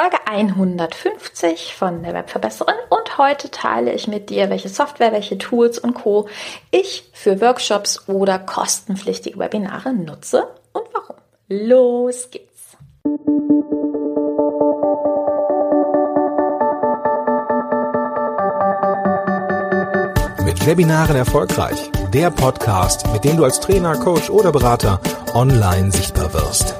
Folge 150 von der Webverbesserin und heute teile ich mit dir, welche Software, welche Tools und Co. ich für Workshops oder kostenpflichtige Webinare nutze und warum. Los geht's! Mit Webinaren erfolgreich. Der Podcast, mit dem du als Trainer, Coach oder Berater online sichtbar wirst.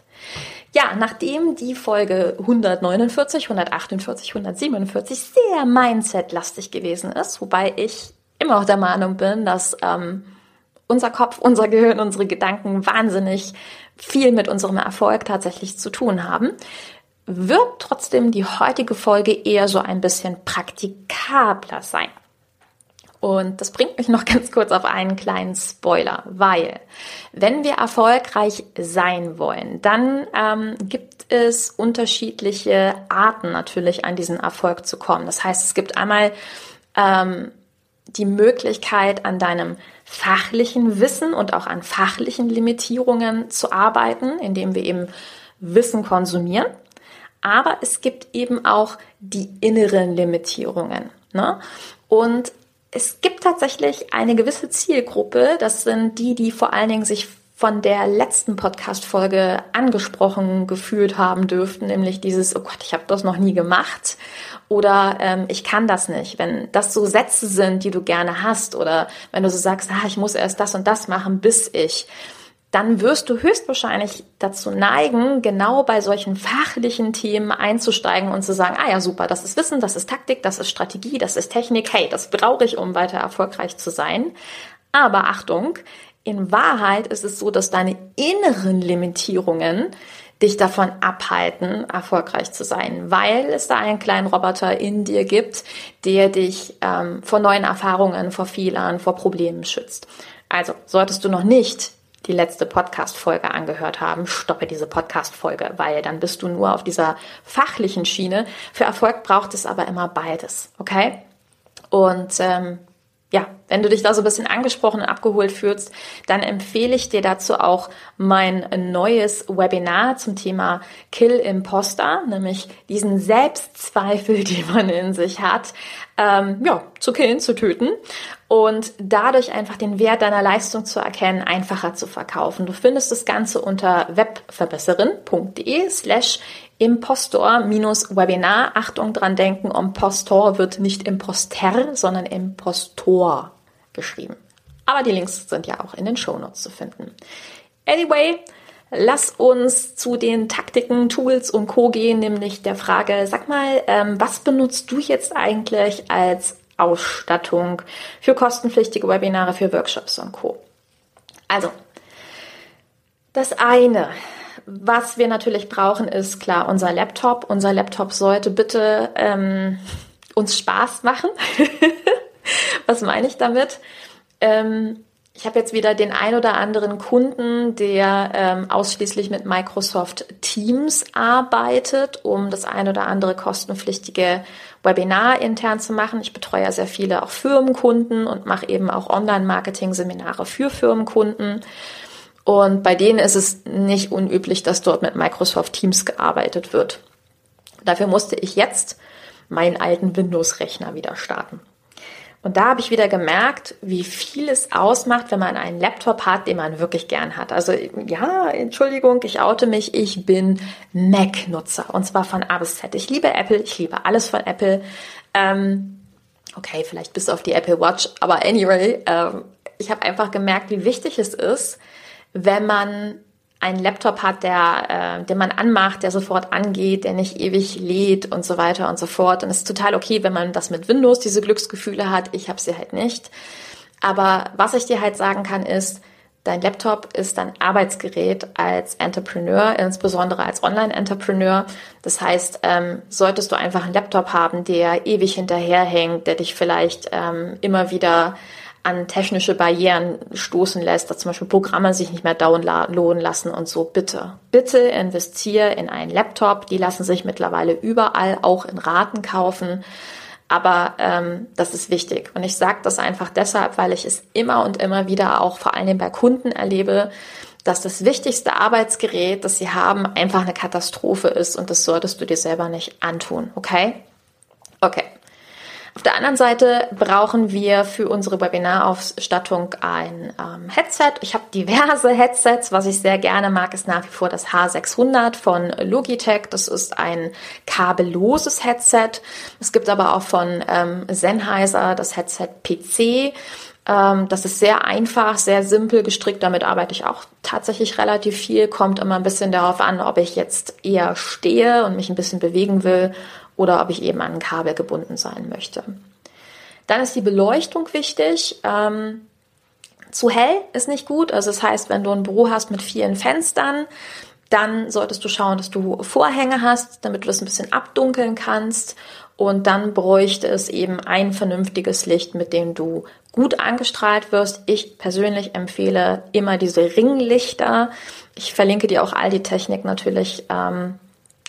Ja, nachdem die Folge 149, 148, 147 sehr Mindset-lastig gewesen ist, wobei ich immer noch der Meinung bin, dass ähm, unser Kopf, unser Gehirn, unsere Gedanken wahnsinnig viel mit unserem Erfolg tatsächlich zu tun haben, wird trotzdem die heutige Folge eher so ein bisschen praktikabler sein. Und das bringt mich noch ganz kurz auf einen kleinen Spoiler, weil wenn wir erfolgreich sein wollen, dann ähm, gibt es unterschiedliche Arten natürlich an diesen Erfolg zu kommen. Das heißt, es gibt einmal ähm, die Möglichkeit, an deinem fachlichen Wissen und auch an fachlichen Limitierungen zu arbeiten, indem wir eben Wissen konsumieren. Aber es gibt eben auch die inneren Limitierungen. Ne? Und es gibt tatsächlich eine gewisse Zielgruppe, das sind die, die vor allen Dingen sich von der letzten Podcast-Folge angesprochen gefühlt haben dürften, nämlich dieses, oh Gott, ich habe das noch nie gemacht oder ähm, ich kann das nicht. Wenn das so Sätze sind, die du gerne hast oder wenn du so sagst, ah, ich muss erst das und das machen, bis ich dann wirst du höchstwahrscheinlich dazu neigen, genau bei solchen fachlichen Themen einzusteigen und zu sagen, ah ja, super, das ist Wissen, das ist Taktik, das ist Strategie, das ist Technik, hey, das brauche ich, um weiter erfolgreich zu sein. Aber Achtung, in Wahrheit ist es so, dass deine inneren Limitierungen dich davon abhalten, erfolgreich zu sein, weil es da einen kleinen Roboter in dir gibt, der dich ähm, vor neuen Erfahrungen, vor Fehlern, vor Problemen schützt. Also solltest du noch nicht die letzte Podcast-Folge angehört haben, stoppe diese Podcast-Folge, weil dann bist du nur auf dieser fachlichen Schiene. Für Erfolg braucht es aber immer beides, okay? Und ähm, ja, wenn du dich da so ein bisschen angesprochen und abgeholt fühlst, dann empfehle ich dir dazu auch mein neues Webinar zum Thema Kill Imposter, nämlich diesen Selbstzweifel, den man in sich hat, ähm, ja, zu killen, zu töten und dadurch einfach den Wert deiner Leistung zu erkennen, einfacher zu verkaufen. Du findest das Ganze unter webverbesserin.de slash Impostor-Webinar. Achtung dran denken, Impostor wird nicht Imposter, sondern Impostor geschrieben. Aber die Links sind ja auch in den Shownotes zu finden. Anyway, lass uns zu den Taktiken, Tools und Co. gehen, nämlich der Frage, sag mal, ähm, was benutzt du jetzt eigentlich als Ausstattung für kostenpflichtige Webinare, für Workshops und Co. Also, das eine, was wir natürlich brauchen, ist klar unser Laptop. Unser Laptop sollte bitte ähm, uns Spaß machen. was meine ich damit? Ähm, ich habe jetzt wieder den ein oder anderen Kunden, der ähm, ausschließlich mit Microsoft Teams arbeitet, um das ein oder andere kostenpflichtige Webinar intern zu machen. Ich betreue ja sehr viele auch Firmenkunden und mache eben auch Online-Marketing-Seminare für Firmenkunden. Und bei denen ist es nicht unüblich, dass dort mit Microsoft Teams gearbeitet wird. Dafür musste ich jetzt meinen alten Windows-Rechner wieder starten. Und da habe ich wieder gemerkt, wie viel es ausmacht, wenn man einen Laptop hat, den man wirklich gern hat. Also ja, Entschuldigung, ich oute mich, ich bin Mac-Nutzer und zwar von A bis Z. Ich liebe Apple, ich liebe alles von Apple. Ähm, okay, vielleicht bis auf die Apple Watch, aber anyway, ähm, ich habe einfach gemerkt, wie wichtig es ist, wenn man einen Laptop hat, der, äh, den man anmacht, der sofort angeht, der nicht ewig lädt und so weiter und so fort. Und es ist total okay, wenn man das mit Windows, diese Glücksgefühle hat. Ich habe sie halt nicht. Aber was ich dir halt sagen kann, ist, Dein Laptop ist dein Arbeitsgerät als Entrepreneur, insbesondere als Online-Entrepreneur. Das heißt, ähm, solltest du einfach einen Laptop haben, der ewig hinterherhängt, der dich vielleicht ähm, immer wieder an technische Barrieren stoßen lässt, dass zum Beispiel Programme sich nicht mehr downloaden lassen und so, bitte, bitte investiere in einen Laptop. Die lassen sich mittlerweile überall auch in Raten kaufen. Aber ähm, das ist wichtig. Und ich sage das einfach deshalb, weil ich es immer und immer wieder auch vor allem bei Kunden erlebe, dass das wichtigste Arbeitsgerät, das sie haben, einfach eine Katastrophe ist und das solltest du dir selber nicht antun. Okay? Okay. Auf der anderen Seite brauchen wir für unsere Webinarausstattung ein ähm, Headset. Ich habe diverse Headsets. Was ich sehr gerne mag, ist nach wie vor das H600 von Logitech. Das ist ein kabelloses Headset. Es gibt aber auch von ähm, Sennheiser das Headset PC. Ähm, das ist sehr einfach, sehr simpel gestrickt. Damit arbeite ich auch tatsächlich relativ viel. Kommt immer ein bisschen darauf an, ob ich jetzt eher stehe und mich ein bisschen bewegen will oder ob ich eben an ein Kabel gebunden sein möchte. Dann ist die Beleuchtung wichtig. Ähm, zu hell ist nicht gut. Also das heißt, wenn du ein Büro hast mit vielen Fenstern, dann solltest du schauen, dass du Vorhänge hast, damit du das ein bisschen abdunkeln kannst. Und dann bräuchte es eben ein vernünftiges Licht, mit dem du gut angestrahlt wirst. Ich persönlich empfehle immer diese Ringlichter. Ich verlinke dir auch all die Technik natürlich ähm,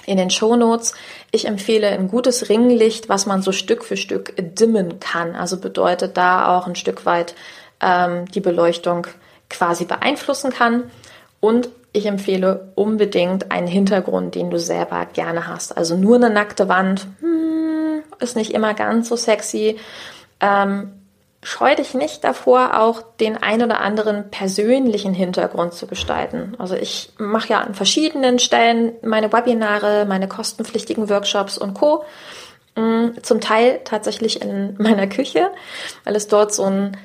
in den Shownotes. Ich empfehle ein gutes Ringlicht, was man so Stück für Stück dimmen kann. Also bedeutet da auch ein Stück weit ähm, die Beleuchtung quasi beeinflussen kann. Und ich empfehle unbedingt einen Hintergrund, den du selber gerne hast. Also nur eine nackte Wand hmm, ist nicht immer ganz so sexy. Ähm, scheu dich nicht davor, auch den ein oder anderen persönlichen Hintergrund zu gestalten. Also ich mache ja an verschiedenen Stellen meine Webinare, meine kostenpflichtigen Workshops und Co. Mm, zum Teil tatsächlich in meiner Küche, weil es dort so ein,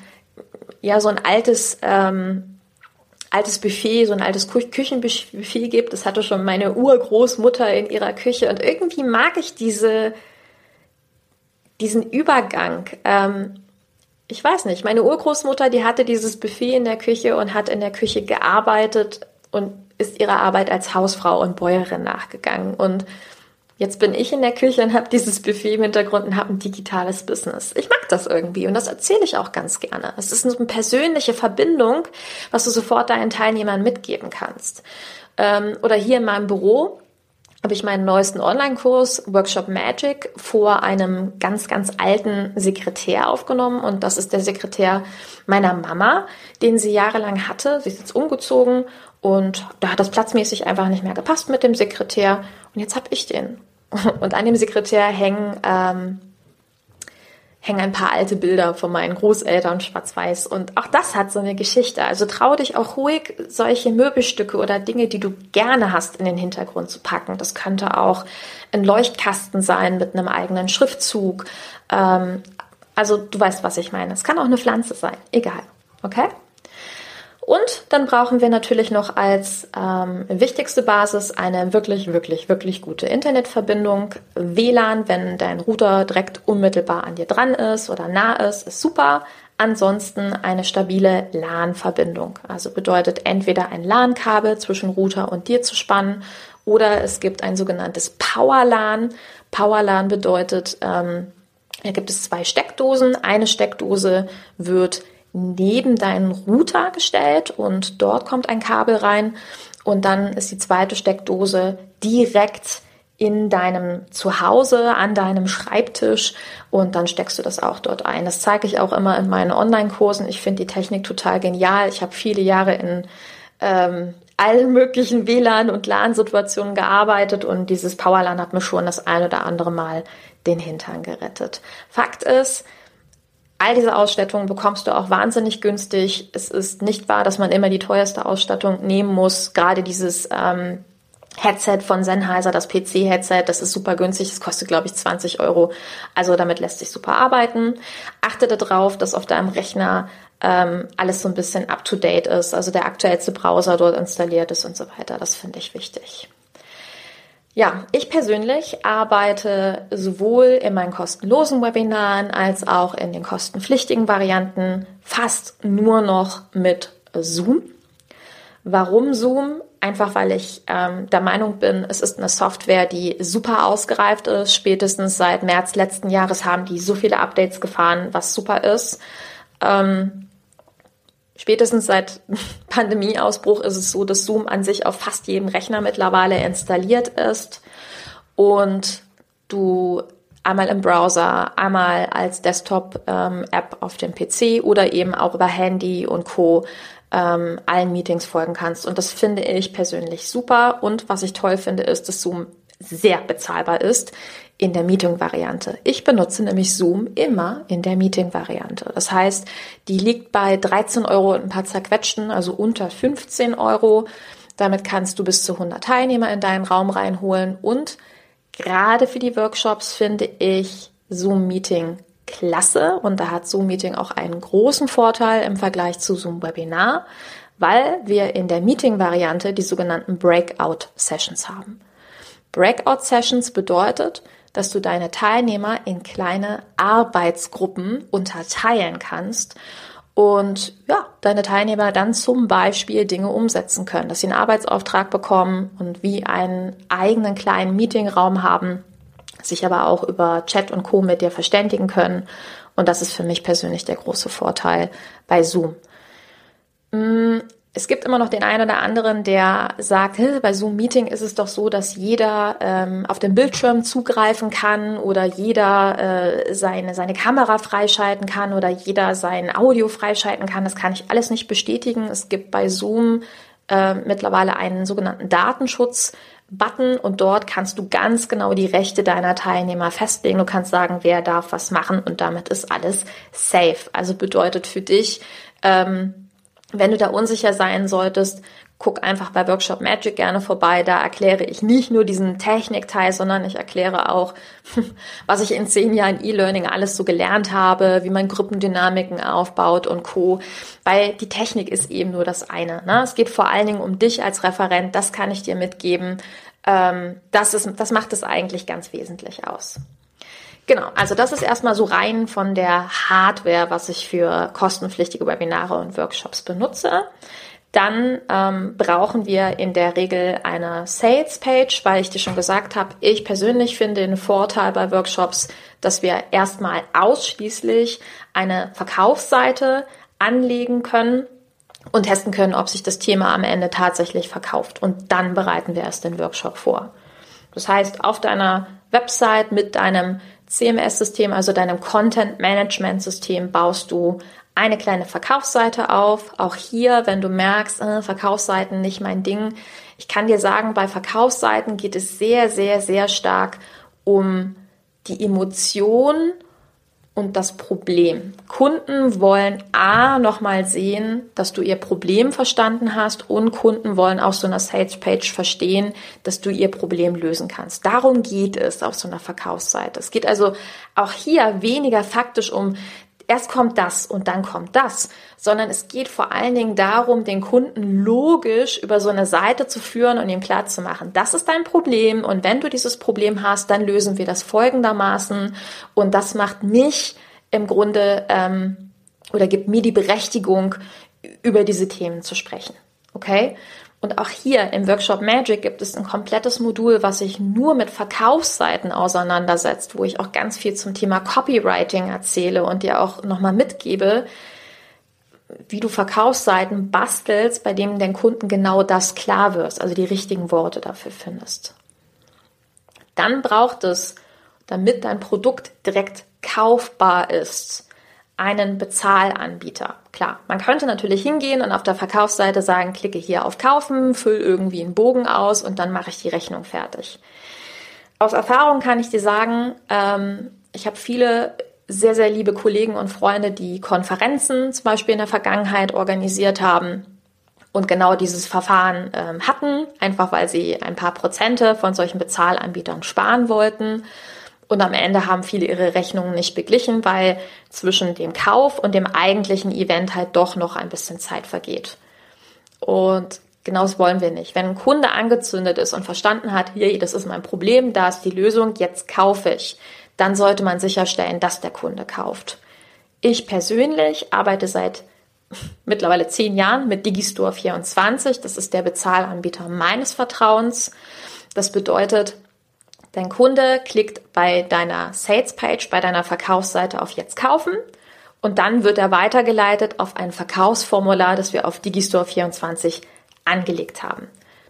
ja, so ein altes, ähm, altes Buffet, so ein altes Küchenbuffet gibt. Das hatte schon meine Urgroßmutter in ihrer Küche und irgendwie mag ich diese, diesen Übergang. Ähm, ich weiß nicht, meine Urgroßmutter, die hatte dieses Buffet in der Küche und hat in der Küche gearbeitet und ist ihrer Arbeit als Hausfrau und Bäuerin nachgegangen. Und jetzt bin ich in der Küche und habe dieses Buffet im Hintergrund und habe ein digitales Business. Ich mag das irgendwie und das erzähle ich auch ganz gerne. Es ist eine persönliche Verbindung, was du sofort deinen Teilnehmern mitgeben kannst. Ähm, oder hier in meinem Büro habe ich meinen neuesten Online-Kurs Workshop Magic vor einem ganz, ganz alten Sekretär aufgenommen. Und das ist der Sekretär meiner Mama, den sie jahrelang hatte. Sie ist jetzt umgezogen und da hat das platzmäßig einfach nicht mehr gepasst mit dem Sekretär. Und jetzt habe ich den. Und an dem Sekretär hängen ähm, hängen ein paar alte Bilder von meinen Großeltern schwarz-weiß und auch das hat so eine Geschichte. Also trau dich auch ruhig, solche Möbelstücke oder Dinge, die du gerne hast, in den Hintergrund zu packen. Das könnte auch ein Leuchtkasten sein mit einem eigenen Schriftzug. Ähm, also du weißt, was ich meine. Es kann auch eine Pflanze sein, egal. Okay? Und dann brauchen wir natürlich noch als ähm, wichtigste Basis eine wirklich, wirklich, wirklich gute Internetverbindung. WLAN, wenn dein Router direkt unmittelbar an dir dran ist oder nah ist, ist super. Ansonsten eine stabile LAN-Verbindung. Also bedeutet entweder ein LAN-Kabel zwischen Router und dir zu spannen oder es gibt ein sogenanntes Power-LAN. Power-LAN bedeutet, ähm, da gibt es zwei Steckdosen. Eine Steckdose wird neben deinen Router gestellt und dort kommt ein Kabel rein und dann ist die zweite Steckdose direkt in deinem Zuhause, an deinem Schreibtisch und dann steckst du das auch dort ein. Das zeige ich auch immer in meinen Online-Kursen. Ich finde die Technik total genial. Ich habe viele Jahre in ähm, allen möglichen WLAN- und LAN-Situationen gearbeitet und dieses Powerlan hat mir schon das ein oder andere Mal den Hintern gerettet. Fakt ist, All diese Ausstattungen bekommst du auch wahnsinnig günstig. Es ist nicht wahr, dass man immer die teuerste Ausstattung nehmen muss. Gerade dieses ähm, Headset von Sennheiser, das PC-Headset, das ist super günstig. Das kostet, glaube ich, 20 Euro. Also damit lässt sich super arbeiten. Achte darauf, dass auf deinem Rechner ähm, alles so ein bisschen up-to-date ist. Also der aktuellste Browser dort installiert ist und so weiter. Das finde ich wichtig. Ja, ich persönlich arbeite sowohl in meinen kostenlosen Webinaren als auch in den kostenpflichtigen Varianten fast nur noch mit Zoom. Warum Zoom? Einfach weil ich ähm, der Meinung bin, es ist eine Software, die super ausgereift ist. Spätestens seit März letzten Jahres haben die so viele Updates gefahren, was super ist. Ähm, spätestens seit Pandemieausbruch ist es so, dass Zoom an sich auf fast jedem Rechner mittlerweile installiert ist und du einmal im Browser, einmal als Desktop-App ähm, auf dem PC oder eben auch über Handy und Co ähm, allen Meetings folgen kannst. Und das finde ich persönlich super. Und was ich toll finde, ist, dass Zoom sehr bezahlbar ist in der Meeting-Variante. Ich benutze nämlich Zoom immer in der Meeting-Variante. Das heißt, die liegt bei 13 Euro und ein paar zerquetschten, also unter 15 Euro. Damit kannst du bis zu 100 Teilnehmer in deinen Raum reinholen. Und gerade für die Workshops finde ich Zoom Meeting klasse und da hat Zoom Meeting auch einen großen Vorteil im Vergleich zu Zoom Webinar, weil wir in der Meeting-Variante die sogenannten Breakout Sessions haben. Breakout Sessions bedeutet, dass du deine Teilnehmer in kleine Arbeitsgruppen unterteilen kannst und ja, deine Teilnehmer dann zum Beispiel Dinge umsetzen können, dass sie einen Arbeitsauftrag bekommen und wie einen eigenen kleinen Meetingraum haben, sich aber auch über Chat und Co. mit dir verständigen können. Und das ist für mich persönlich der große Vorteil bei Zoom. Es gibt immer noch den einen oder anderen, der sagt, bei Zoom Meeting ist es doch so, dass jeder ähm, auf den Bildschirm zugreifen kann oder jeder äh, seine, seine Kamera freischalten kann oder jeder sein Audio freischalten kann. Das kann ich alles nicht bestätigen. Es gibt bei Zoom äh, mittlerweile einen sogenannten Datenschutz. Button und dort kannst du ganz genau die Rechte deiner Teilnehmer festlegen. Du kannst sagen, wer darf was machen und damit ist alles safe. Also bedeutet für dich, ähm, wenn du da unsicher sein solltest, guck einfach bei Workshop Magic gerne vorbei. Da erkläre ich nicht nur diesen Technikteil, sondern ich erkläre auch, was ich in zehn Jahren E-Learning alles so gelernt habe, wie man Gruppendynamiken aufbaut und Co. Weil die Technik ist eben nur das eine. Ne? Es geht vor allen Dingen um dich als Referent. Das kann ich dir mitgeben. Ähm, das, ist, das macht es eigentlich ganz wesentlich aus. Genau, also das ist erstmal so rein von der Hardware, was ich für kostenpflichtige Webinare und Workshops benutze. Dann ähm, brauchen wir in der Regel eine Sales Page, weil ich dir schon gesagt habe, ich persönlich finde den Vorteil bei Workshops, dass wir erstmal ausschließlich eine Verkaufsseite anlegen können und testen können, ob sich das Thema am Ende tatsächlich verkauft. Und dann bereiten wir erst den Workshop vor. Das heißt, auf deiner Website mit deinem CMS-System, also deinem Content-Management-System, baust du eine kleine Verkaufsseite auf. Auch hier, wenn du merkst, äh, Verkaufsseiten nicht mein Ding. Ich kann dir sagen, bei Verkaufsseiten geht es sehr, sehr, sehr stark um die Emotion und das Problem. Kunden wollen A nochmal sehen, dass du ihr Problem verstanden hast und Kunden wollen auf so einer Sales Page verstehen, dass du ihr Problem lösen kannst. Darum geht es auf so einer Verkaufsseite. Es geht also auch hier weniger faktisch um erst kommt das und dann kommt das, sondern es geht vor allen Dingen darum, den Kunden logisch über so eine Seite zu führen und ihm klar zu machen, das ist dein Problem und wenn du dieses Problem hast, dann lösen wir das folgendermaßen und das macht mich im Grunde ähm, oder gibt mir die Berechtigung, über diese Themen zu sprechen. Okay? Und auch hier im Workshop Magic gibt es ein komplettes Modul, was sich nur mit Verkaufsseiten auseinandersetzt, wo ich auch ganz viel zum Thema Copywriting erzähle und dir auch nochmal mitgebe, wie du Verkaufsseiten bastelst, bei denen den Kunden genau das klar wirst, also die richtigen Worte dafür findest. Dann braucht es, damit dein Produkt direkt kaufbar ist, einen Bezahlanbieter. Klar, man könnte natürlich hingehen und auf der Verkaufsseite sagen, klicke hier auf Kaufen, füll irgendwie einen Bogen aus und dann mache ich die Rechnung fertig. Aus Erfahrung kann ich dir sagen, ähm, ich habe viele sehr, sehr liebe Kollegen und Freunde, die Konferenzen zum Beispiel in der Vergangenheit organisiert haben und genau dieses Verfahren ähm, hatten, einfach weil sie ein paar Prozente von solchen Bezahlanbietern sparen wollten. Und am Ende haben viele ihre Rechnungen nicht beglichen, weil zwischen dem Kauf und dem eigentlichen Event halt doch noch ein bisschen Zeit vergeht. Und genau das wollen wir nicht. Wenn ein Kunde angezündet ist und verstanden hat, hier, das ist mein Problem, da ist die Lösung, jetzt kaufe ich, dann sollte man sicherstellen, dass der Kunde kauft. Ich persönlich arbeite seit mittlerweile zehn Jahren mit Digistore 24. Das ist der Bezahlanbieter meines Vertrauens. Das bedeutet, dein Kunde klickt bei deiner Sales Page, bei deiner Verkaufsseite auf Jetzt kaufen und dann wird er weitergeleitet auf ein Verkaufsformular, das wir auf Digistore 24 angelegt haben.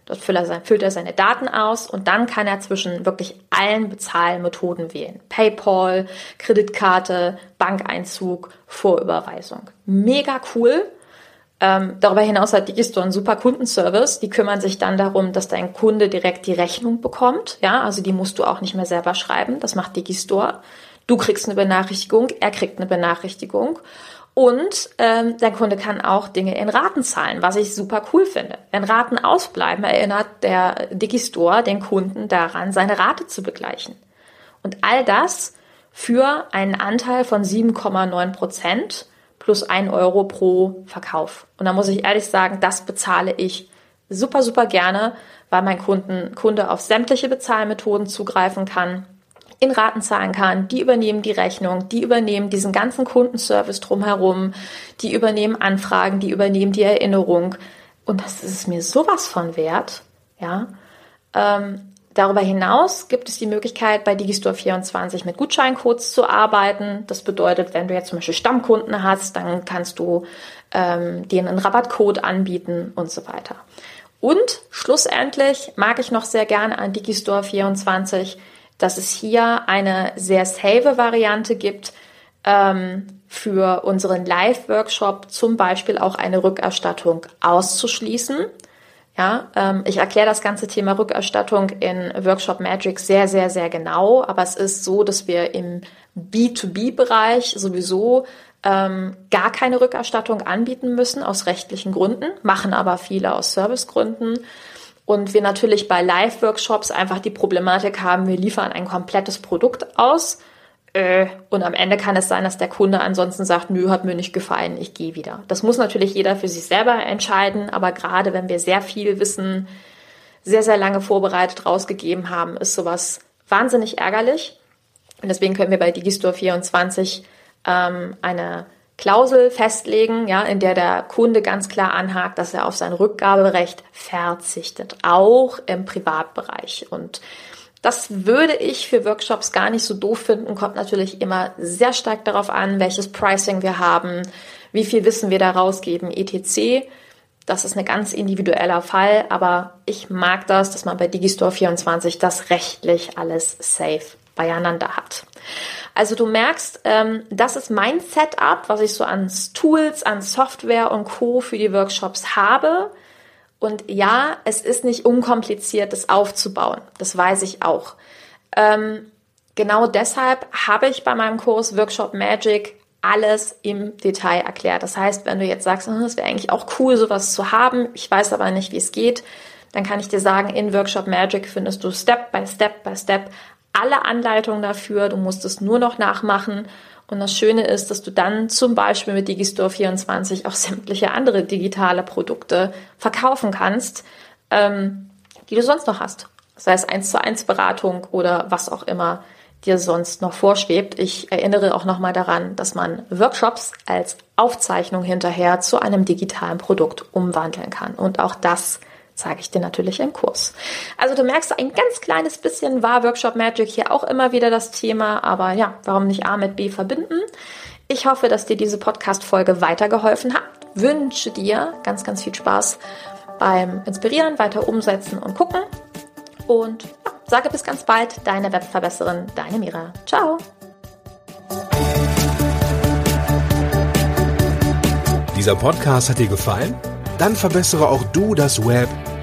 Dort füllt er seine Daten aus und dann kann er zwischen wirklich allen Bezahlmethoden wählen. PayPal, Kreditkarte, Bankeinzug, Vorüberweisung. Mega cool. Ähm, darüber hinaus hat Digistore einen super Kundenservice. Die kümmern sich dann darum, dass dein Kunde direkt die Rechnung bekommt. Ja, also die musst du auch nicht mehr selber schreiben. Das macht Digistore. Du kriegst eine Benachrichtigung, er kriegt eine Benachrichtigung. Und ähm, der Kunde kann auch Dinge in Raten zahlen, was ich super cool finde. Wenn Raten ausbleiben, erinnert der Digistore den Kunden daran, seine Rate zu begleichen. Und all das für einen Anteil von 7,9 Prozent plus 1 Euro pro Verkauf. Und da muss ich ehrlich sagen, das bezahle ich super, super gerne, weil mein Kunden, Kunde auf sämtliche Bezahlmethoden zugreifen kann in Raten zahlen kann, die übernehmen die Rechnung, die übernehmen diesen ganzen Kundenservice drumherum, die übernehmen Anfragen, die übernehmen die Erinnerung. Und das ist mir sowas von wert, ja. Ähm, darüber hinaus gibt es die Möglichkeit, bei Digistore 24 mit Gutscheincodes zu arbeiten. Das bedeutet, wenn du jetzt zum Beispiel Stammkunden hast, dann kannst du ähm, denen einen Rabattcode anbieten und so weiter. Und schlussendlich mag ich noch sehr gerne an Digistore 24 dass es hier eine sehr safe Variante gibt, ähm, für unseren Live-Workshop zum Beispiel auch eine Rückerstattung auszuschließen. Ja, ähm, ich erkläre das ganze Thema Rückerstattung in Workshop Magic sehr, sehr, sehr genau. Aber es ist so, dass wir im B2B-Bereich sowieso ähm, gar keine Rückerstattung anbieten müssen aus rechtlichen Gründen, machen aber viele aus Servicegründen. Und wir natürlich bei Live-Workshops einfach die Problematik haben, wir liefern ein komplettes Produkt aus. Äh, und am Ende kann es sein, dass der Kunde ansonsten sagt, nö, hat mir nicht gefallen, ich gehe wieder. Das muss natürlich jeder für sich selber entscheiden, aber gerade wenn wir sehr viel Wissen sehr, sehr lange vorbereitet rausgegeben haben, ist sowas wahnsinnig ärgerlich. Und deswegen können wir bei Digistore 24 ähm, eine Klausel festlegen, ja, in der der Kunde ganz klar anhakt, dass er auf sein Rückgaberecht verzichtet, auch im Privatbereich. Und das würde ich für Workshops gar nicht so doof finden, kommt natürlich immer sehr stark darauf an, welches Pricing wir haben, wie viel Wissen wir da rausgeben, etc. Das ist ein ganz individueller Fall, aber ich mag das, dass man bei Digistore 24 das rechtlich alles safe beieinander hat. Also du merkst, ähm, das ist mein Setup, was ich so an Tools, an Software und Co. für die Workshops habe. Und ja, es ist nicht unkompliziert, das aufzubauen. Das weiß ich auch. Ähm, genau deshalb habe ich bei meinem Kurs Workshop Magic alles im Detail erklärt. Das heißt, wenn du jetzt sagst, hm, es wäre eigentlich auch cool, sowas zu haben, ich weiß aber nicht, wie es geht, dann kann ich dir sagen, in Workshop Magic findest du Step by Step by Step alle Anleitungen dafür, du musst es nur noch nachmachen. Und das Schöne ist, dass du dann zum Beispiel mit Digistore 24 auch sämtliche andere digitale Produkte verkaufen kannst, ähm, die du sonst noch hast. Sei es eins zu eins Beratung oder was auch immer dir sonst noch vorschwebt. Ich erinnere auch nochmal daran, dass man Workshops als Aufzeichnung hinterher zu einem digitalen Produkt umwandeln kann. Und auch das zeige ich dir natürlich im Kurs. Also du merkst, ein ganz kleines bisschen war Workshop Magic hier auch immer wieder das Thema, aber ja, warum nicht A mit B verbinden? Ich hoffe, dass dir diese Podcast-Folge weitergeholfen hat. Wünsche dir ganz, ganz viel Spaß beim Inspirieren, weiter umsetzen und gucken. Und ja, sage bis ganz bald, deine Webverbesserin, deine Mira. Ciao! Dieser Podcast hat dir gefallen? Dann verbessere auch du das Web